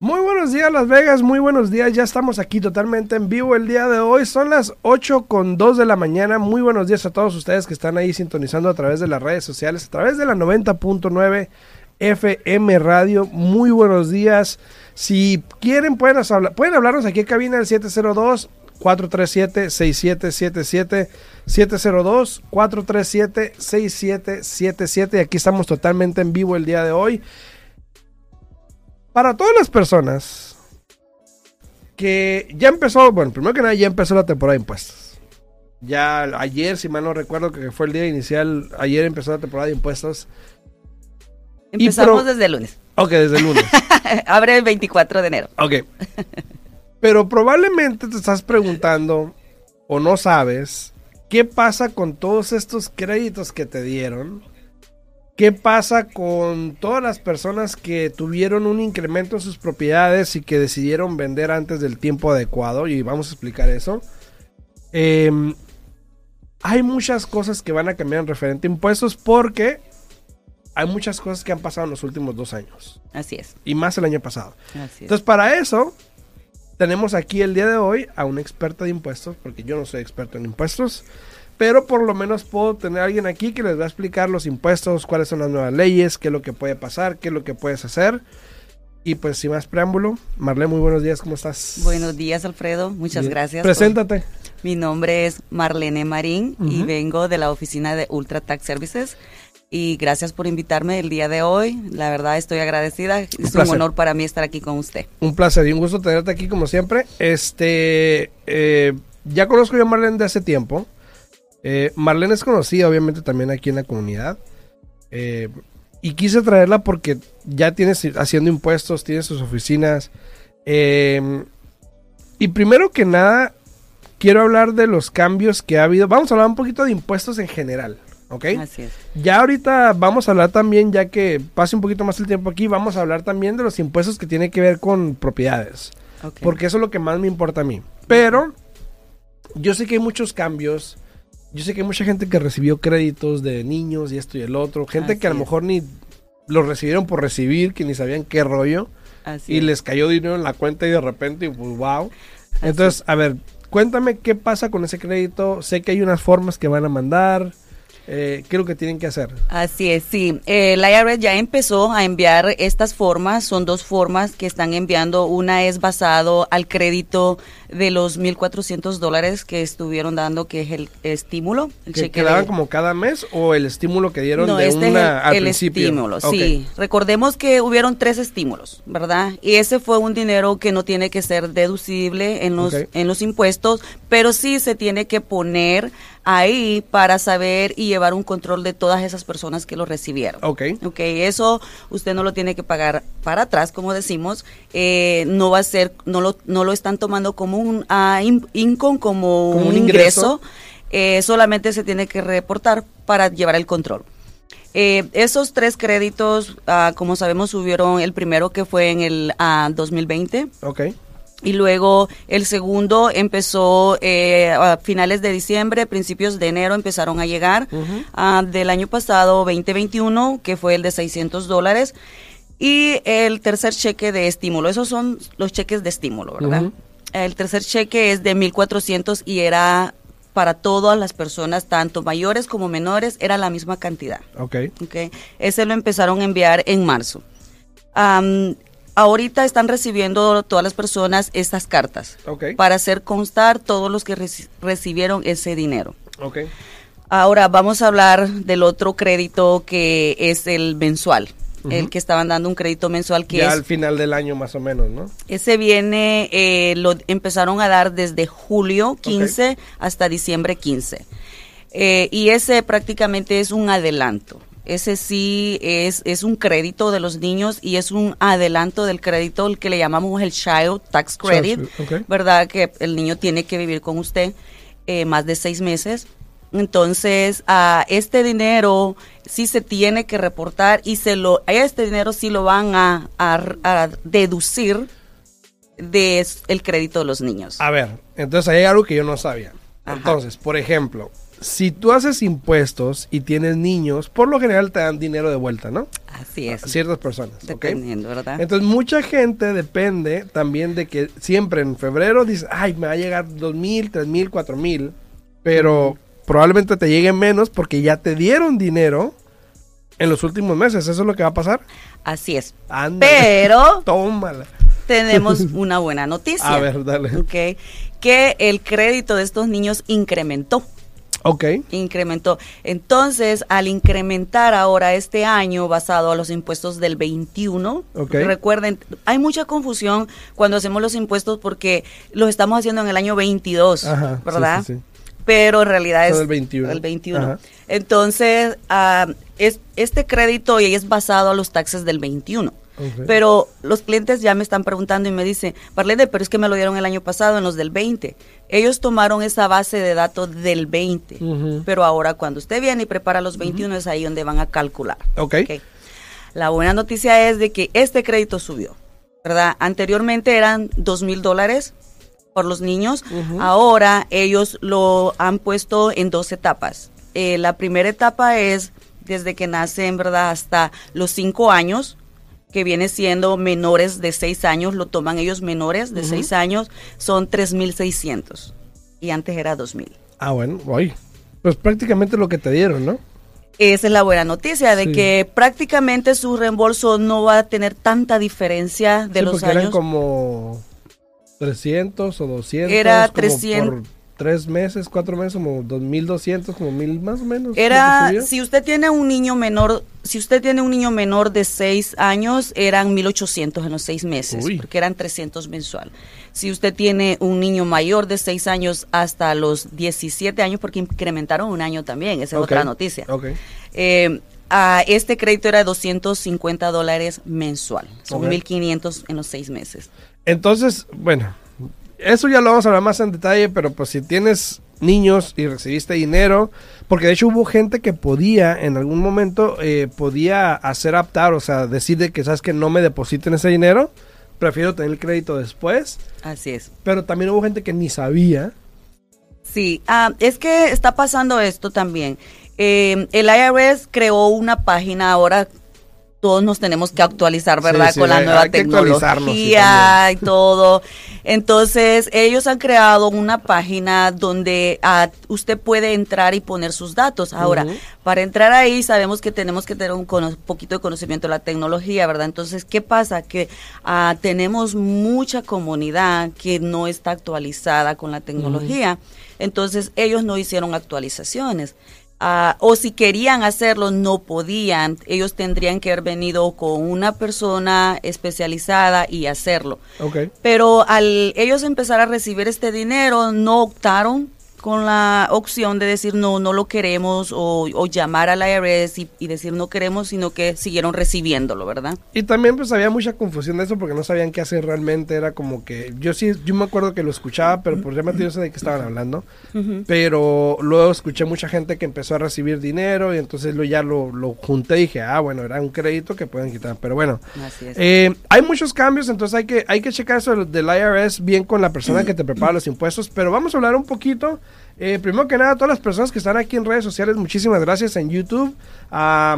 Muy buenos días Las Vegas, muy buenos días, ya estamos aquí totalmente en vivo el día de hoy, son las 8 con 2 de la mañana, muy buenos días a todos ustedes que están ahí sintonizando a través de las redes sociales, a través de la 90.9 FM Radio, muy buenos días, si quieren pueden, hablar, pueden hablarnos aquí en cabina del 702 437 6777 702 437 6777 y aquí estamos totalmente en vivo el día de hoy para todas las personas que ya empezó, bueno, primero que nada ya empezó la temporada de impuestos. Ya ayer, si mal no recuerdo que fue el día inicial, ayer empezó la temporada de impuestos. Empezamos desde el lunes. Ok, desde el lunes. Abre el 24 de enero. Ok. Pero probablemente te estás preguntando o no sabes qué pasa con todos estos créditos que te dieron ¿Qué pasa con todas las personas que tuvieron un incremento en sus propiedades y que decidieron vender antes del tiempo adecuado? Y vamos a explicar eso. Em, hay muchas cosas que van a cambiar en referente a impuestos porque hay muchas cosas que han pasado en los últimos dos años. Así es. Y más el año pasado. Así Entonces, para eso, tenemos aquí el día de hoy a un experto de impuestos, porque yo no soy experto en impuestos pero por lo menos puedo tener a alguien aquí que les va a explicar los impuestos, cuáles son las nuevas leyes, qué es lo que puede pasar, qué es lo que puedes hacer. Y pues sin más preámbulo, Marlene, muy buenos días, ¿cómo estás? Buenos días, Alfredo, muchas gracias. Preséntate. Mi nombre es Marlene Marín y vengo de la oficina de Ultra Tax Services. Y gracias por invitarme el día de hoy. La verdad estoy agradecida. es un honor para mí estar aquí con usted. Un placer y un gusto tenerte aquí como siempre. Este, eh, ya conozco yo a Marlene de hace tiempo. Eh, Marlene es conocida, obviamente, también aquí en la comunidad. Eh, y quise traerla porque ya tienes haciendo impuestos, tiene sus oficinas. Eh, y primero que nada, quiero hablar de los cambios que ha habido. Vamos a hablar un poquito de impuestos en general. ¿Ok? Así es. Ya ahorita vamos a hablar también, ya que pase un poquito más el tiempo aquí, vamos a hablar también de los impuestos que tienen que ver con propiedades. Porque eso es lo que más me importa a mí. Pero yo sé que hay muchos cambios yo sé que hay mucha gente que recibió créditos de niños y esto y el otro. Gente que a lo mejor ni los recibieron por recibir, que ni sabían qué rollo. y les cayó dinero en la cuenta y de repente, pues wow. Entonces, a ver, cuéntame qué pasa con ese crédito. Sé que hay unas formas que van a mandar. Eh, ¿Qué es lo que tienen que hacer? Así es, sí. Eh, la IRS ya empezó a enviar estas formas. Son dos formas que están enviando. Una es basado al crédito de los 1.400 dólares que estuvieron dando, que es el estímulo. El ¿Que quedaban como cada mes o el estímulo que dieron de este una el, estímulo, sí. Recordemos que hubieron tres estímulos, ¿verdad? Y ese fue un dinero que no tiene que ser deducible en los, en los impuestos, pero sí se tiene que poner ahí para saber y llevar un control de todas esas personas que lo recibieron. Ok. Ok, eso usted no lo tiene que pagar para atrás, como decimos. Eh, no va a ser, no lo, no lo están tomando como un uh, income, como, un, ingreso. Eh, solamente se tiene que reportar para llevar el control. Eh, esos tres créditos, uh, como sabemos, subieron el primero que fue en el 2020. Ok y luego el segundo empezó eh, a finales de diciembre, principios de enero empezaron a llegar. Ah, del año pasado, 2021, que fue el de 600 dólares. Y el tercer cheque de estímulo. Esos son los cheques de estímulo, ¿verdad? El tercer cheque es de 1.400 y era para todas las personas, tanto mayores como menores, era la misma cantidad. Ok. okay. Ese lo empezaron a enviar en marzo ahorita están recibiendo todas las personas estas cartas para hacer constar todos los que recibieron ese dinero. Okay. Ahora vamos a hablar del otro crédito que es el mensual. El que estaban dando un crédito mensual que ya al final del año más o menos, ¿no? Ese viene, eh, lo empezaron a dar desde julio 15 hasta diciembre 15. Eh, y ese prácticamente es un adelanto. Ese sí es, es un crédito de los niños y es un adelanto del crédito, el que le llamamos el Child Tax Credit, ¿verdad? Que el niño tiene que vivir con usted eh, más de seis meses. Entonces, a este dinero sí se tiene que reportar y se lo, este dinero sí lo van a, a, deducir de el crédito de los niños. A ver, entonces hay algo que yo no sabía. Entonces, por ejemplo, si tú haces impuestos y tienes niños, por lo general te dan dinero de vuelta, ¿no? Así es. A ciertas personas. Dependiendo, ¿verdad? Entonces, mucha gente depende también de que siempre en febrero dice, ay, me va a llegar dos mil, tres mil, cuatro mil, pero probablemente te lleguen menos porque ya te dieron dinero en los últimos meses. ¿Eso es lo que va a pasar? Así es. Pero. Tómala. Tenemos una buena noticia. A ver, dale. Ok. Que el crédito de estos niños incrementó. Ok. Incrementó. Entonces, al incrementar ahora este año basado a los impuestos del 21, recuerden, hay mucha confusión cuando hacemos los impuestos porque los estamos haciendo en el año 22, ¿verdad? Sí, sí, pero en realidad es el 21. El 21. Entonces, uh, es, este crédito es basado a los taxes del 21. Pero los clientes ya me están preguntando y me dicen, Parlene, pero es que me lo dieron el año pasado en los del 20. Ellos tomaron esa base de datos del 20, pero ahora cuando usted viene y prepara los 21 es ahí donde van a calcular. Okay. La buena noticia es de que este crédito subió, ¿verdad? Anteriormente eran dos mil dólares por los niños. Ahora ellos lo han puesto en dos etapas. Eh, la primera etapa es desde que nacen, ¿verdad? Hasta los cinco años, que viene siendo menores de seis años, lo toman ellos menores de seis años, son 3.600 y antes era 2.000. Ah, bueno, hoy. Pues prácticamente lo que te dieron, ¿no? Esa es la buena noticia, de que prácticamente su reembolso no va a tener tanta diferencia de los años. Eran como 300 o 200. Era 300. Por tres meses, cuatro meses, como 2.200, como mil más o menos. Era, si usted tiene un niño menor, si usted tiene un niño menor de seis años, eran 1.800 en los seis meses, porque eran 300 mensual. Si usted tiene un niño mayor de seis años hasta los 17 años, porque incrementaron un año también, esa es otra noticia. Okay. Eh, a este crédito era 250 dólares mensual, son 1.500 en los seis meses. Entonces, bueno, eso ya lo vamos a hablar más en detalle, pero pues si tienes niños y recibiste dinero, porque de hecho hubo gente que podía en algún momento, eh, podía hacer aptar, o sea, decir que sabes que no me depositen ese dinero, prefiero tener el crédito después. Así es. Pero también hubo gente que ni sabía. Sí, ah, es que está pasando esto también. Eh, el IRS creó una página ahora todos nos tenemos que actualizar, ¿verdad? Con la nueva tecnología y todo. Entonces, ellos han creado una página donde ah, usted puede entrar y poner sus datos. Ahora, para entrar ahí sabemos que tenemos que tener un, poquito de conocimiento de la tecnología, ¿verdad? Entonces, ¿qué pasa? Que ah, tenemos mucha comunidad que no está actualizada con la tecnología. Entonces, ellos no hicieron actualizaciones. Ah, o si querían hacerlo, no podían. Ellos tendrían que haber venido con una persona especializada y hacerlo. Pero al ellos empezar a recibir este dinero, no optaron con la opción de decir no, no lo queremos o, llamar a la IRS y, decir no queremos, sino que siguieron recibiéndolo, ¿verdad? Y también pues había mucha confusión de eso porque no sabían qué hacer realmente, era como que yo sí, yo me acuerdo que lo escuchaba, pero por ya yo sé de qué estaban hablando, pero luego escuché mucha gente que empezó a recibir dinero y entonces lo, ya lo, lo junté y dije, ah, bueno, era un crédito que pueden quitar, pero bueno, eh, hay muchos cambios, entonces hay que, hay que checar eso del IRS bien con la persona que te prepara los impuestos, pero vamos a hablar un poquito eh, primero que nada, a todas las personas que están aquí en redes sociales, muchísimas gracias en YouTube. A,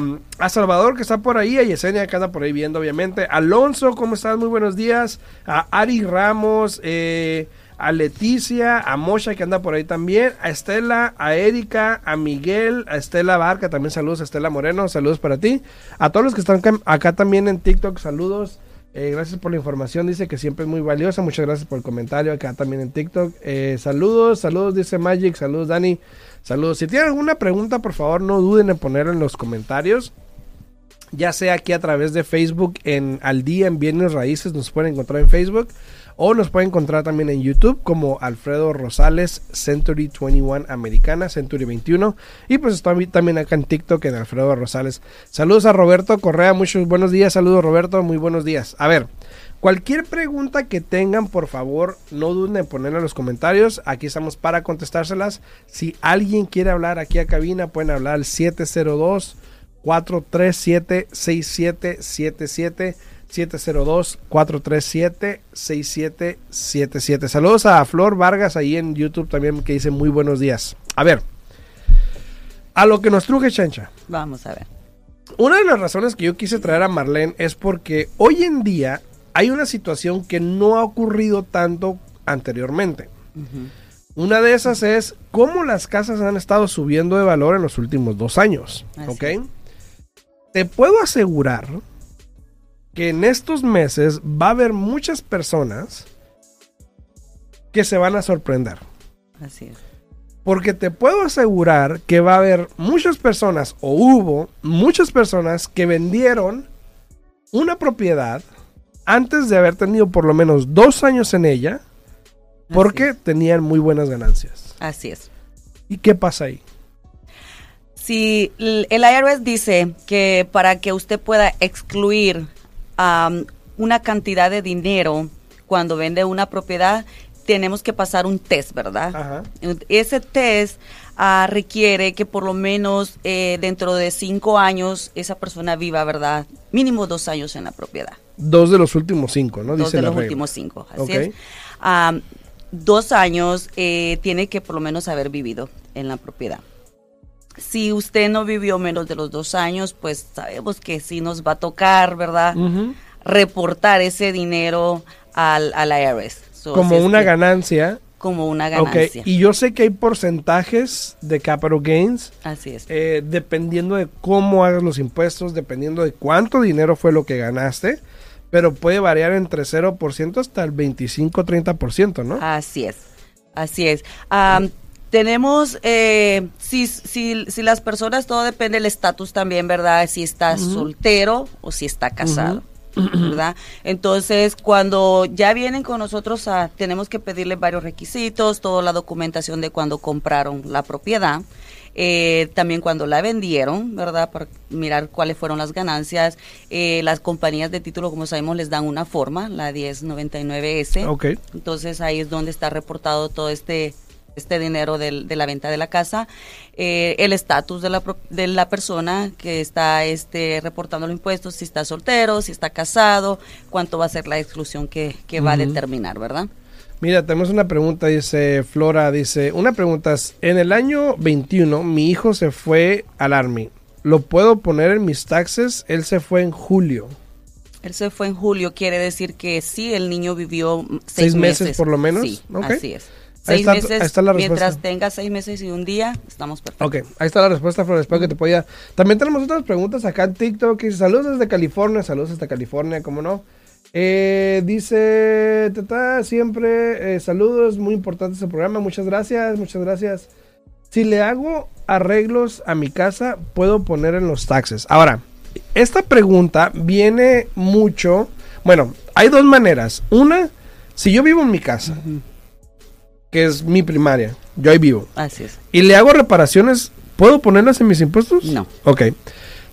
Salvador que está por ahí, a Yesenia que anda por ahí viendo, obviamente. Alonso, ¿cómo estás? Muy buenos días. A Ari Ramos, eh, a Leticia, a Mosha que anda por ahí también, a Estela, a Erika, a Miguel, a Estela Barca, también saludos a Estela Moreno, saludos para ti. A todos los que están acá también en TikTok, saludos. Eh, gracias por la información, dice que siempre es muy valiosa. Muchas gracias por el comentario acá también en TikTok. Eh, saludos, saludos, dice Magic. Saludos, Dani. Saludos. Si tienen alguna pregunta, por favor, no duden en ponerla en los comentarios. Ya sea aquí a través de Facebook en Al Día en Bienes Raíces, nos pueden encontrar en Facebook. O nos pueden encontrar también en YouTube como Alfredo Rosales Century 21 Americana, Century 21. Y pues estoy también acá en TikTok en Alfredo Rosales. Saludos a Roberto Correa, muchos buenos días. Saludos Roberto, muy buenos días. A ver, Cualquier pregunta que tengan, por favor, no duden en ponerla en los comentarios. Aquí estamos para contestárselas. Si alguien quiere hablar aquí a cabina, pueden hablar al 702 437 6777 702-437-6777. Saludos a Flor Vargas ahí en YouTube también que dice muy buenos días. A ver, a lo que nos truje Chancha. Vamos a ver. Una de las razones que yo quise traer a Marlene es porque hoy en día hay una situación que no ha ocurrido tanto anteriormente. Una de esas es cómo las casas han estado subiendo de valor en los últimos dos años. ¿Ok? Te puedo asegurar que en estos meses va a haber muchas personas que se van a sorprender. Así es. Porque te puedo asegurar que va a haber muchas personas, o hubo muchas personas que vendieron una propiedad antes de haber tenido por lo menos dos años en ella, porque tenían muy buenas ganancias. Así es. ¿Y qué pasa ahí? Si el IRS dice que para que usted pueda excluir una cantidad de dinero cuando vende una propiedad, tenemos que pasar un test, ¿verdad? Ese test ah, requiere que por lo menos eh, dentro de cinco años esa persona viva, ¿verdad? Mínimo dos años en la propiedad. Dos de los últimos cinco, ¿no? Dos de los últimos cinco, así es. dos años eh, tiene que por lo menos haber vivido en la propiedad. Si usted no vivió menos de los dos años, pues sabemos que sí nos va a tocar, ¿verdad? Reportar ese dinero al, al IRS como una ganancia. Como una ganancia. Y yo sé que hay porcentajes de capital gains. Así es. Eh, dependiendo de cómo hagas los impuestos, dependiendo de cuánto dinero fue lo que ganaste. Pero puede variar entre 0% hasta el 25-30%, ¿no? Así es. Así es. tenemos, eh, si, si, si, las personas, todo depende del estatus también, ¿verdad? Si está soltero o si está casado. ¿verdad? Entonces, cuando ya vienen con nosotros, tenemos que pedirles varios requisitos, toda la documentación de cuando compraron la propiedad. Eh, también cuando la vendieron, ¿verdad? Para mirar cuáles fueron las ganancias. Eh, las compañías de título, como sabemos, les dan una forma, la 1099S. Okay. Entonces ahí es donde está reportado todo este este dinero de la venta de la casa, eh, el estatus de la, de la persona que está este, reportando los impuestos, si está soltero, si está casado, cuánto va a ser la exclusión que, va a determinar, ¿verdad? Mira, tenemos una pregunta, dice Flora, dice, una pregunta, en el año 21 mi hijo se fue al Army, ¿lo puedo poner en mis taxes? Él se fue en julio. Él se fue en julio, quiere decir que sí, el niño vivió seis, meses. por lo menos. Sí, así es. Seis meses, mientras tenga seis meses y un día, estamos perfectos. Ok, ahí está la respuesta, Flor, espero que te pueda... También tenemos otras preguntas acá en TikTok, saludos desde California, saludos desde California, ¿cómo no? Eh, dice, tata, siempre, eh, saludos, muy importante este programa, muchas gracias, muchas gracias. Si le hago arreglos a mi casa, puedo poner en los taxes. Ahora, esta pregunta viene mucho, bueno, hay dos maneras. Una, si yo vivo en mi casa, que es mi primaria. Yo ahí vivo. Así es. Y le hago reparaciones, ¿puedo ponerlas en mis impuestos? No. Ok.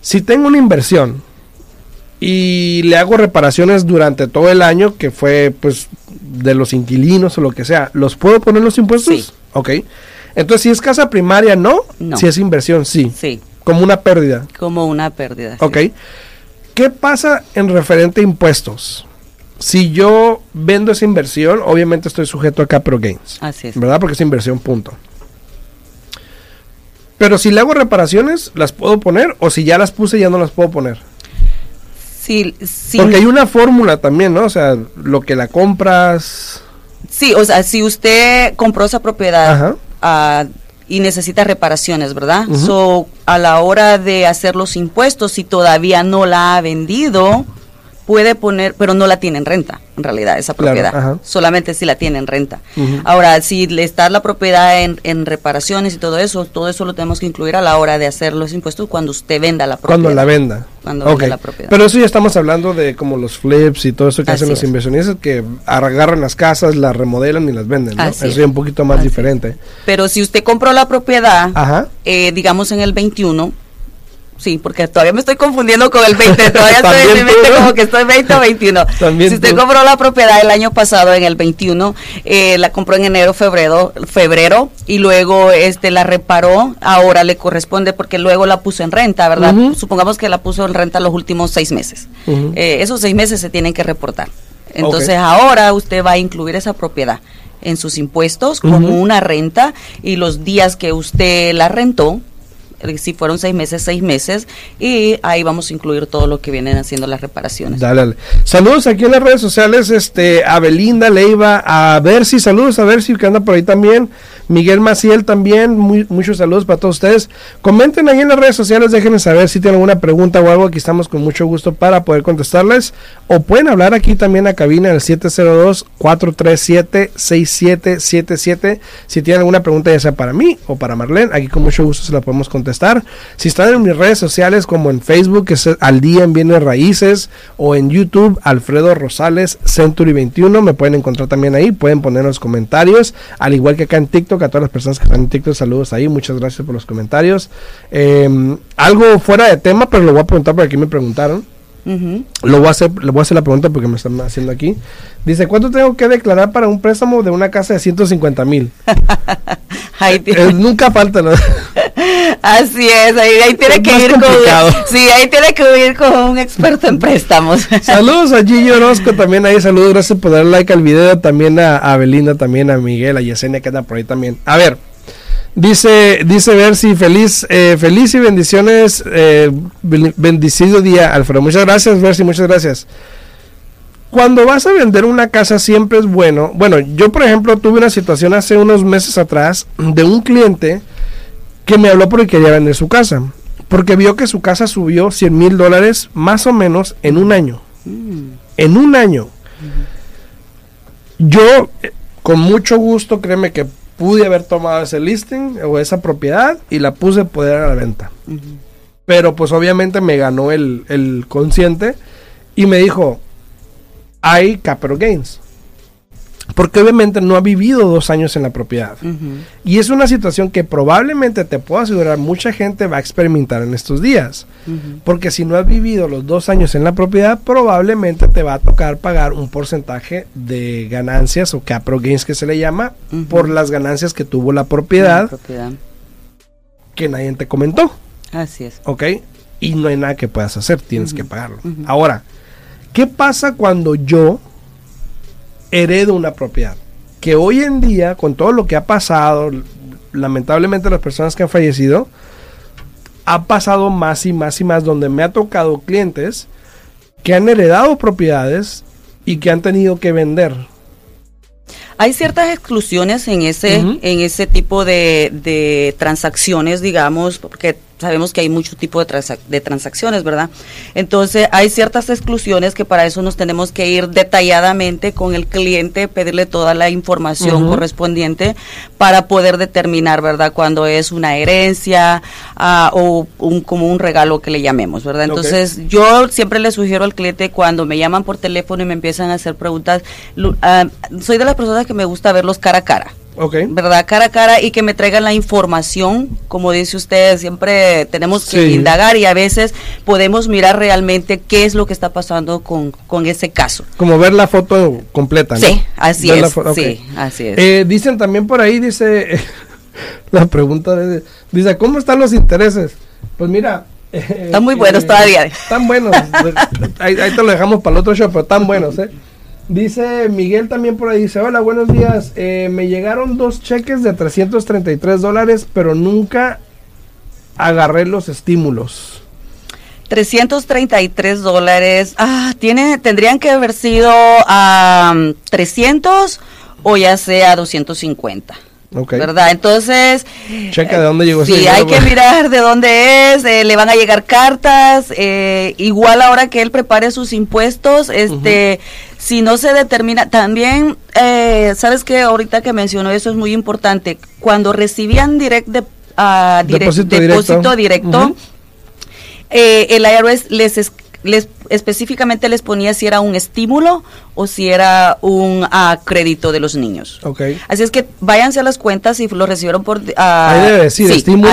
Si tengo una inversión y le hago reparaciones durante todo el año, que fue pues de los inquilinos o lo que sea, ¿los puedo poner en los impuestos? Sí. Ok. Entonces, si es casa primaria, no. No. Si es inversión, sí. Sí. Como una pérdida. Como una pérdida. Ok. ¿Qué pasa en referente a impuestos? Si yo vendo esa inversión, obviamente estoy sujeto a capital gains. Así es. ¿Verdad? Porque es inversión, punto. Pero si le hago reparaciones, ¿las puedo poner? O si ya las puse, ya no las puedo poner. Sí, sí. Porque hay una fórmula también, ¿no? O sea, lo que la compras. Sí, o sea, si usted compró esa propiedad ah, y necesita reparaciones, ¿verdad? So, a la hora de hacer los impuestos, si todavía no la ha vendido, puede poner, pero no la tiene en renta, en realidad, esa propiedad. Solamente si la tiene en renta. Ahora, si le está la propiedad en, reparaciones y todo eso, todo eso lo tenemos que incluir a la hora de hacer los impuestos cuando usted venda la propiedad. Cuando la venda. Cuando venda la propiedad. Pero eso ya estamos hablando de como los flips y todo eso que hacen los inversionistas, que agarran las casas, las remodelan y las venden, ¿no? eso es un poquito más diferente. Pero si usted compró la propiedad, eh, digamos en el 21, Sí, porque todavía me estoy confundiendo con el 20. Todavía estoy en mi mente como que estoy 20 o 21. si usted compró la propiedad el año pasado en el 21, eh, la compró en enero, febrero, febrero y luego este la reparó, ahora le corresponde porque luego la puso en renta, ¿verdad? Supongamos que la puso en renta los últimos seis meses. Eh, esos seis meses se tienen que reportar. Entonces ahora usted va a incluir esa propiedad en sus impuestos como una renta y los días que usted la rentó si fueron seis meses, seis meses, y ahí vamos a incluir todo lo que vienen haciendo las reparaciones. Dale, dale. Saludos aquí en las redes sociales, este, a Belinda Leiva, a Bercy, saludos a Bercy que anda por ahí también. Miguel Maciel también, muchos saludos para todos ustedes. Comenten ahí en las redes sociales, déjenme saber si tienen alguna pregunta o algo, aquí estamos con mucho gusto para poder contestarles. O pueden hablar aquí también a cabina el 702-437-6777. Si tienen alguna pregunta ya sea para mí o para Marlene, aquí con mucho gusto se la podemos contestar. Si están en mis redes sociales como en Facebook, que es Al Día en Bienes Raíces, o en YouTube, Alfredo Rosales Century 21, me pueden encontrar también ahí, pueden poner los comentarios, al igual que acá en TikTok a todas las personas que están en TikTok, saludos ahí, muchas gracias por los comentarios. Em, algo fuera de tema, pero lo voy a preguntar porque aquí me preguntaron. Lo voy a hacer, le voy a hacer la pregunta porque me están haciendo aquí. Dice, ¿cuánto tengo que declarar para un préstamo de una casa de 150 mil? Eh, nunca falta, ¿no? Así es, ahí, tiene que ir con, sí, ahí tiene que ir con un experto en préstamos. saludos a Gigi Orozco también ahí, saludos, gracias por dar like al video, también a, a Belinda, también a Miguel, a Yesenia que anda por ahí también. A ver, Dice, dice Bercy, feliz, eh, feliz y bendiciones, eh, bendecido día, Alfredo. Muchas gracias, Bercy, muchas gracias. Cuando vas a vender una casa siempre es bueno. Bueno, yo por ejemplo tuve una situación hace unos meses atrás de un cliente que me habló porque quería vender su casa. Porque vio que su casa subió 100 mil dólares más o menos en un año. Mm. En un año. Yo, con mucho gusto, créeme que pude haber tomado ese listing o esa propiedad y la puse poder a la venta. Pero pues obviamente me ganó el, el, consciente y me dijo, hay capital gains. Porque obviamente no ha vivido dos años en la propiedad. Y es una situación que probablemente te puedo asegurar mucha gente va a experimentar en estos días. Porque si no has vivido los dos años en la propiedad, probablemente te va a tocar pagar un porcentaje de ganancias o capital gains que se le llama por las ganancias que tuvo la propiedad, que nadie te comentó. Así es. ¿Ok? Y no hay nada que puedas hacer, tienes que pagarlo. Ahora, ¿qué pasa cuando yo heredo una propiedad. Que hoy en día, con todo lo que ha pasado, lamentablemente las personas que han fallecido, ha pasado más y más y más, donde me ha tocado clientes que han heredado propiedades y que han tenido que vender. Hay ciertas exclusiones en ese, en ese tipo de, de transacciones, digamos, porque sabemos que hay mucho tipo de, de, transacciones, ¿verdad? Entonces hay ciertas exclusiones que para eso nos tenemos que ir detalladamente con el cliente, pedirle toda la información correspondiente para poder determinar, ¿verdad? Cuando es una herencia ah, o un, como un regalo que le llamemos, ¿verdad? Entonces yo siempre le sugiero al cliente cuando me llaman por teléfono y me empiezan a hacer preguntas, ah, soy de las personas que me gusta verlos cara a cara. ¿Verdad? Cara a cara y que me traigan la información, como dice usted, siempre tenemos que indagar y a veces podemos mirar realmente qué es lo que está pasando con, ese caso. Como ver la foto completa, ¿no? Sí, así es. Sí, así es. Eh, dicen también por ahí, dice, la pregunta de, dice, ¿cómo están los intereses? Pues mira, eh, están muy buenos eh, todavía. Están buenos. ahí, ahí, te lo dejamos para el otro show, pero están buenos, ¿eh? Dice Miguel también por ahí, dice, hola, buenos días. Eh, me llegaron dos cheques de 333 dólares, pero nunca agarré los estímulos. 333 dólares. Ah, tiene, tendrían que haber sido a 300 o ya sea 250. ¿Verdad? Entonces. Checa de dónde llegó ese Sí, hay que mirar de dónde es. Eh, le van a llegar cartas. Eh, igual ahora que él prepare sus impuestos, este. Si no se determina, también, eh, ¿sabes que Ahorita que mencionó eso es muy importante. Cuando recibían direct de, uh, depósito, directo, el IRS les les específicamente les ponía si era un estímulo o si era un uh, crédito de los niños. Okay. Así es que váyanse a las cuentas y lo recibieron por... Uh, ahí debe decir estímulo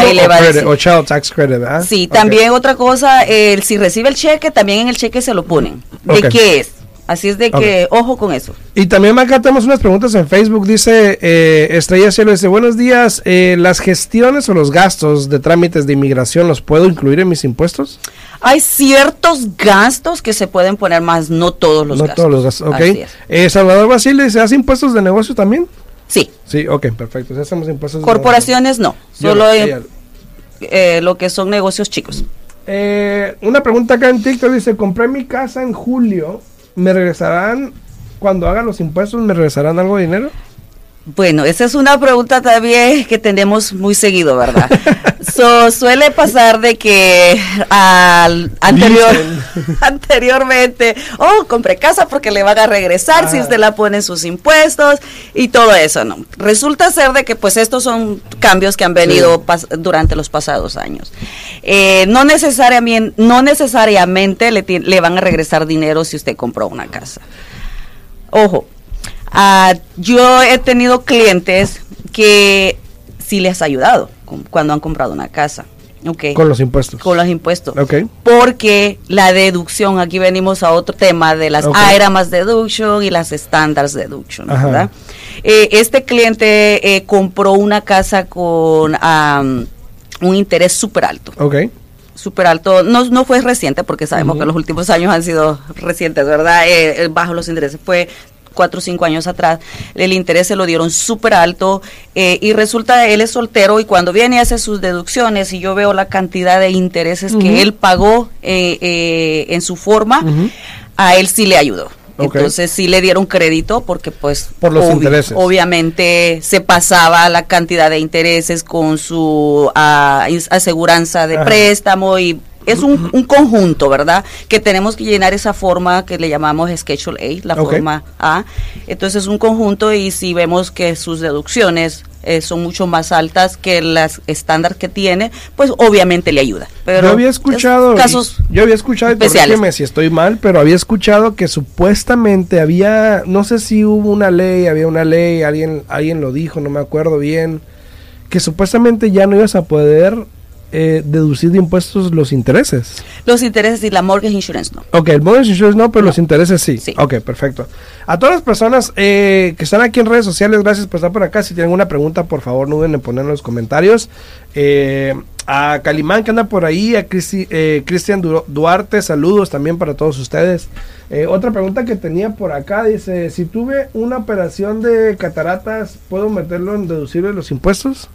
o, child tax credit, ¿verdad? Sí, también otra cosa, el, si recibe el cheque, también en el cheque se lo ponen. ¿De qué es? Así es de que, ojo con eso. Y también acá tenemos unas preguntas en Facebook. Dice eh, Estrella Cielo, dice, buenos días, eh, ¿las gestiones o los gastos de trámites de inmigración los puedo incluir en mis impuestos? Hay ciertos gastos que se pueden poner más, no todos los gastos. No todos los gastos, ok. Eh, Salvador Basile dice, ¿hace impuestos de negocio también? Sí. Sí, ok, perfecto. hacemos impuestos Corporaciones no, solo... eh, lo que son negocios chicos. Eh, una pregunta acá en TikTok dice, compré mi casa en julio, ¿me regresarán cuando hagan los impuestos, me regresarán algo de dinero? Bueno, esa es una pregunta también que tenemos muy seguido, ¿verdad? so, suele pasar de que al anterior, anteriormente, oh, compré casa porque le van a regresar si usted la pone en sus impuestos y todo eso, ¿no? Resulta ser de que pues estos son cambios que han venido durante los pasados años. Eh, no, necesariamente, no necesariamente le, le van a regresar dinero si usted compró una casa. Ojo, Ah, yo he tenido clientes que sí les ha ayudado cuando han comprado una casa. Okay. Con los impuestos. Con los impuestos. Okay. Porque la deducción, aquí venimos a otro tema de las okay. IRAMAS deduction y las standards deduction, ¿verdad? Eh, este cliente eh, compró una casa con un interés súper alto. Ok. Súper alto. No, no fue reciente, porque sabemos que los últimos años han sido recientes, ¿verdad? Eh, bajo los intereses. Fue cuatro o cinco años atrás, el interés se lo dieron súper alto eh, y resulta él es soltero y cuando viene y hace sus deducciones y yo veo la cantidad de intereses que él pagó eh, eh, en su forma, a él sí le ayudó. Entonces sí le dieron crédito porque pues por los intereses. obviamente se pasaba la cantidad de intereses con su uh, aseguranza de préstamo y es un, un, conjunto, ¿verdad? Que tenemos que llenar esa forma que le llamamos Schedule A, la forma A. Entonces es un conjunto y si vemos que sus deducciones eh, son mucho más altas que las estándar que tiene, pues obviamente le ayuda. Pero yo había escuchado, casos yo había escuchado, y si estoy mal, pero había escuchado que supuestamente había, no sé si hubo una ley, había una ley, alguien, alguien lo dijo, no me acuerdo bien, que supuestamente ya no ibas a poder eh, deducir de impuestos los intereses. Los intereses y la mortgage insurance no. Ok, el mortgage insurance no, pero los intereses sí. sí. Ok, perfecto. A todas las personas eh, que están aquí en redes sociales, gracias por estar por acá. Si tienen alguna pregunta, por favor, no duden en poner en los comentarios. Eh, a Calimán que anda por ahí, a Cristian Duarte, saludos también para todos ustedes. otra pregunta que tenía por acá dice, si tuve una operación de cataratas, ¿puedo meterlo en deducible los impuestos?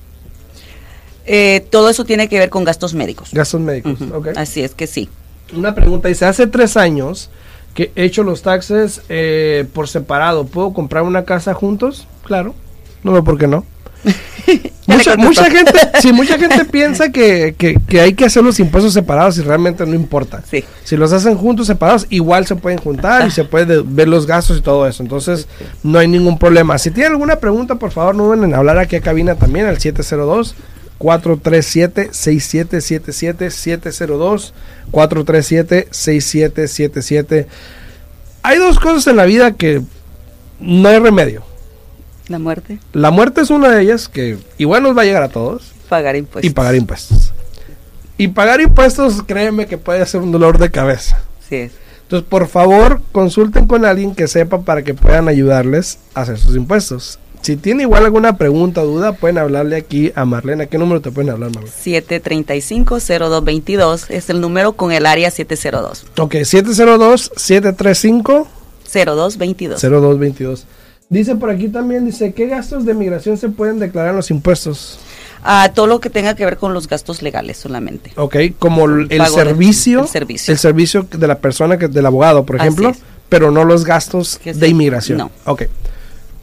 Eh, todo eso tiene que ver con gastos médicos. Gastos médicos, Así es que sí. Una pregunta, dice, hace tres años que he hecho los taxes eh, por separado, ¿puedo comprar una casa juntos? Claro, no veo por qué no. mucha, gente, sí, mucha gente piensa que, hay que hacer los impuestos separados y realmente no importa. Si los hacen juntos, separados, igual se pueden juntar y se puede ver los gastos y todo eso. Entonces, no hay ningún problema. Si tienen alguna pregunta, por favor, no duden en hablar aquí a cabina también al 702 437-6777-702, 437-6777. Hay dos cosas en la vida que no hay remedio. La muerte. La muerte es una de ellas que igual nos va a llegar a todos. Pagar impuestos. Y pagar impuestos. Y pagar impuestos, créeme que puede ser un dolor de cabeza. Sí es. Entonces, por favor, consulten con alguien que sepa para que puedan ayudarles a hacer sus impuestos. Si tiene igual alguna pregunta o duda, pueden hablarle aquí a Marlene. ¿A qué número te pueden hablar, Marlene? 735-0222 es el número con el área 702. Ok, 702-735. 0222. 0222. Dice por aquí también, dice, ¿qué gastos de migración se pueden declarar en los impuestos? A todo lo que tenga que ver con los gastos legales solamente. Ok, como el, servicio, el servicio. El servicio de la persona, que del abogado, por ejemplo, pero no los gastos de inmigración. No. Ok.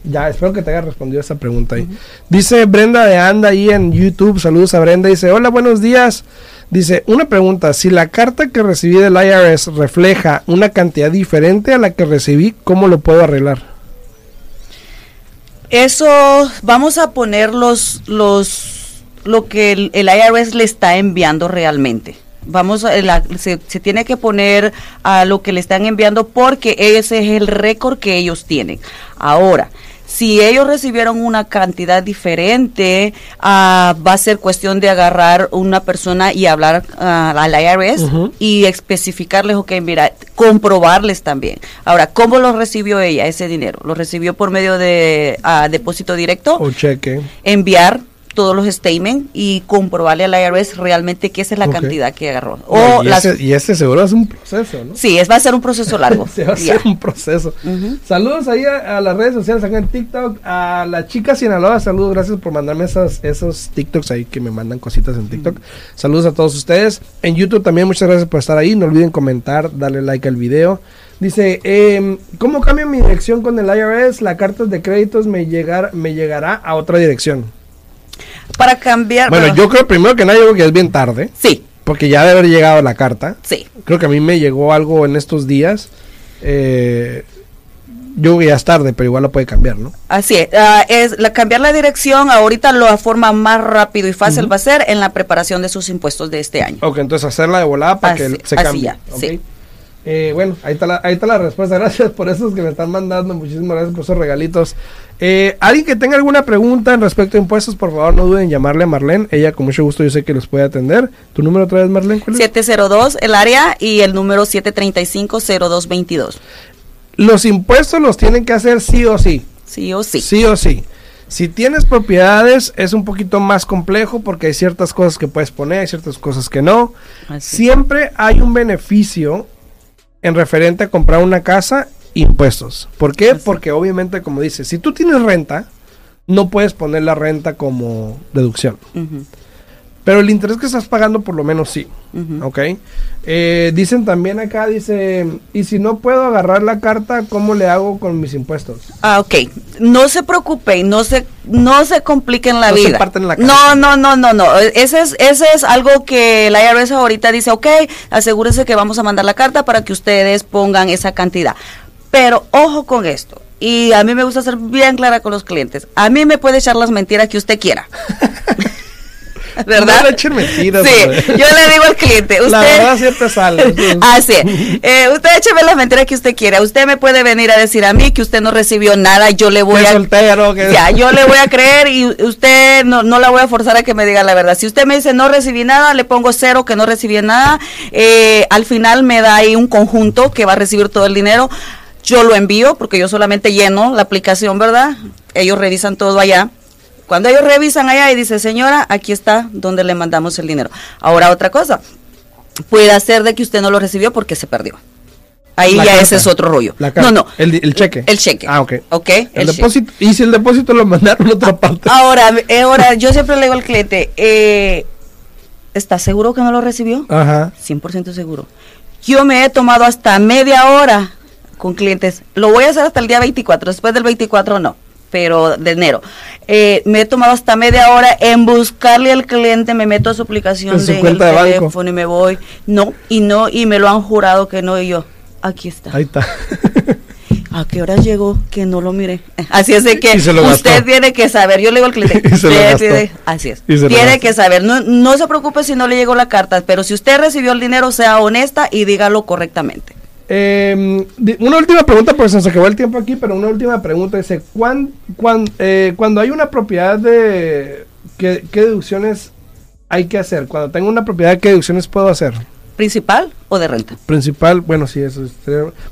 Ya, espero que te haya respondido esa pregunta ahí. Dice Brenda de Anda ahí en YouTube, saludos a Brenda, dice, hola, buenos días. Dice, una pregunta, si la carta que recibí del IRS refleja una cantidad diferente a la que recibí, ¿cómo lo puedo arreglar? Eso, vamos a poner los, los, lo que el, IRS le está enviando realmente vamos se, se, tiene que poner a lo que le están enviando porque ese es el récord que ellos tienen. Ahora, si ellos recibieron una cantidad diferente, ah, va a ser cuestión de agarrar una persona y hablar uh, al IRS y especificarles, ok, mira, comprobarles también. Ahora, ¿cómo lo recibió ella ese dinero? ¿Lo recibió por medio de ah, depósito directo? O cheque. Enviar todos los statements y comprobarle al IRS realmente qué es la cantidad que agarró. O y, ese, y, ese, seguro es un proceso, ¿no? Sí, es, va a ser un proceso largo. va a ser un proceso. Saludos ahí a, las redes sociales, acá en TikTok, a la chica Sinaloa, saludos, gracias por mandarme esos, esos TikToks ahí que me mandan cositas en TikTok. Saludos a todos ustedes. En YouTube también muchas gracias por estar ahí. No olviden comentar, darle like al video. Dice, eh, ¿cómo cambio mi dirección con el IRS? La carta de créditos me, llegar, me llegará a otra dirección. Para cambiar... Bueno, yo creo primero que nada, yo creo que es bien tarde. Sí. Porque ya debe haber llegado la carta. Sí. Creo que a mí me llegó algo en estos días. Eh, yo creo que ya es tarde, pero igual lo puede cambiar, ¿no? Así es. Ah, es la, cambiar la dirección ahorita lo forma más rápido y fácil va a ser en la preparación de sus impuestos de este año. Ok, entonces hacerla de volada para que se cambie. Así ya, sí. Eh, bueno, ahí está, la, ahí está la respuesta. Gracias por esos que me están mandando. Muchísimas gracias por esos regalitos. Eh, Alguien que tenga alguna pregunta en respecto a impuestos, por favor, no duden en llamarle a Marlene. Ella, con mucho gusto, yo sé que los puede atender. ¿Tu número otra vez, Marlene? 702, el área, y el número 735-0222. Los impuestos los tienen que hacer sí o sí. Sí o sí. Sí o sí. Si tienes propiedades es un poquito más complejo porque hay ciertas cosas que puedes poner, hay ciertas cosas que no. Siempre hay un beneficio en referente a comprar una casa, impuestos. ¿Por qué? Porque obviamente, como dices, si tú tienes renta, no puedes poner la renta como deducción. Pero el interés que estás pagando por lo menos sí. ¿Ok? Eh, dicen también acá, dice, y si no puedo agarrar la carta, ¿cómo le hago con mis impuestos? Ah, ok. No se preocupen, no se, no se compliquen la vida. la no, no, no, no, no. Ese es, ese es algo que la IRS ahorita dice, ok, asegúrese que vamos a mandar la carta para que ustedes pongan esa cantidad. Pero ojo con esto. Y a mí me gusta ser bien clara con los clientes. A mí me puede echar las mentiras que usted quiera. ¿verdad? No mentiras. Sí, yo le digo al cliente, usted... La verdad siempre sale. Así eh, usted écheme las mentiras que usted quiera. Usted me puede venir a decir a mí que usted no recibió nada, yo le voy a... soltero. Ya, yo le voy a creer y usted no, no la voy a forzar a que me diga la verdad. Si usted me dice no recibí nada, le pongo cero que no recibí nada. Eh, al final me da ahí un conjunto que va a recibir todo el dinero. Yo lo envío porque yo solamente lleno la aplicación, ¿verdad? Ellos revisan todo allá cuando ellos revisan allá y dice, señora, aquí está donde le mandamos el dinero. Ahora otra cosa, puede ser de que usted no lo recibió porque se perdió. Ahí ya ese es otro rollo. no, no. El, cheque. El cheque. Ah, ok. Ok. El, depósito. Y si el depósito lo mandaron a otra parte. Ahora, eh, ahora yo siempre le digo al cliente, eh, ¿está seguro que no lo recibió? Ajá. 100% seguro. Yo me he tomado hasta media hora con clientes. Lo voy a hacer hasta el día 24. Después del 24 no pero de enero. Eh, me he tomado hasta media hora en buscarle al cliente, me meto a su aplicación de, teléfono y me voy. No, y no, y me lo han jurado que no, y yo, aquí está. Ahí está. ¿A qué hora llegó? Que no lo mire. Así es de que usted tiene que saber. Yo le digo al cliente, así es. Tiene que saber. No, no se preocupe si no le llegó la carta, pero si usted recibió el dinero, sea honesta y dígalo correctamente. Eh, una última pregunta, porque se nos acabó el tiempo aquí, pero una última pregunta. Dice, ¿cuán, eh, cuando hay una propiedad de... ¿qué, ¿Qué deducciones hay que hacer? Cuando tengo una propiedad, ¿qué deducciones puedo hacer? ¿Principal o de renta? Principal, bueno, sí, eso es.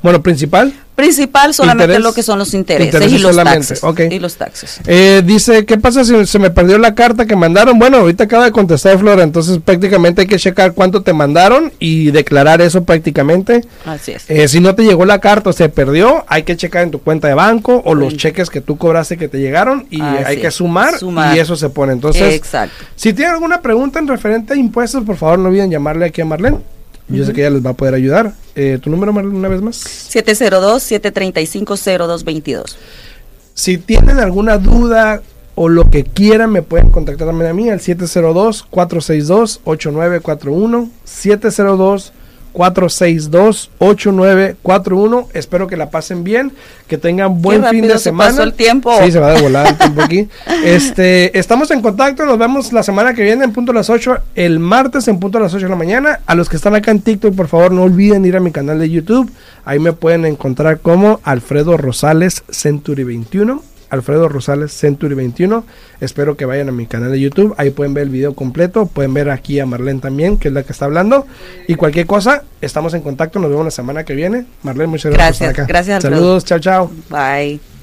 Bueno, principal. Principal solamente lo que son los intereses, y, los taxes, y los taxes. Eh, dice, ¿qué pasa si se me perdió la carta que mandaron? Bueno, ahorita acaba de contestar Flora, entonces prácticamente hay que checar cuánto te mandaron y declarar eso prácticamente. Así es. Eh, si no te llegó la carta o se perdió, hay que checar en tu cuenta de banco o los cheques que tú cobraste que te llegaron y hay que sumar, y eso se pone. Entonces, Exacto. si tienen alguna pregunta en referente a impuestos, por favor no olviden llamarle aquí a Marlene. Yo sé que ella les va a poder ayudar. Eh, ¿Tu número, una vez más? 702-735-0222. Si tienen alguna duda o lo que quieran, me pueden contactar también a mí al 702-462-8941. 702 462-8941. Espero que la pasen bien, que tengan buen fin de semana. Se pasó el tiempo. Sí, se va a volar el tiempo aquí. Este, estamos en contacto, nos vemos la semana que viene en punto a las 8, el martes en punto a las 8 de la mañana. A los que están acá en TikTok, por favor, no olviden ir a mi canal de YouTube. Ahí me pueden encontrar como Alfredo Rosales Century 21. Alfredo Rosales Century 21. Espero que vayan a mi canal de YouTube. Ahí pueden ver el video completo. Pueden ver aquí a Marlene también, que es la que está hablando. Y cualquier cosa, estamos en contacto. Nos vemos la semana que viene. Marlene, muchas gracias, gracias por estar acá. Gracias, Saludos, chao, chao. Bye.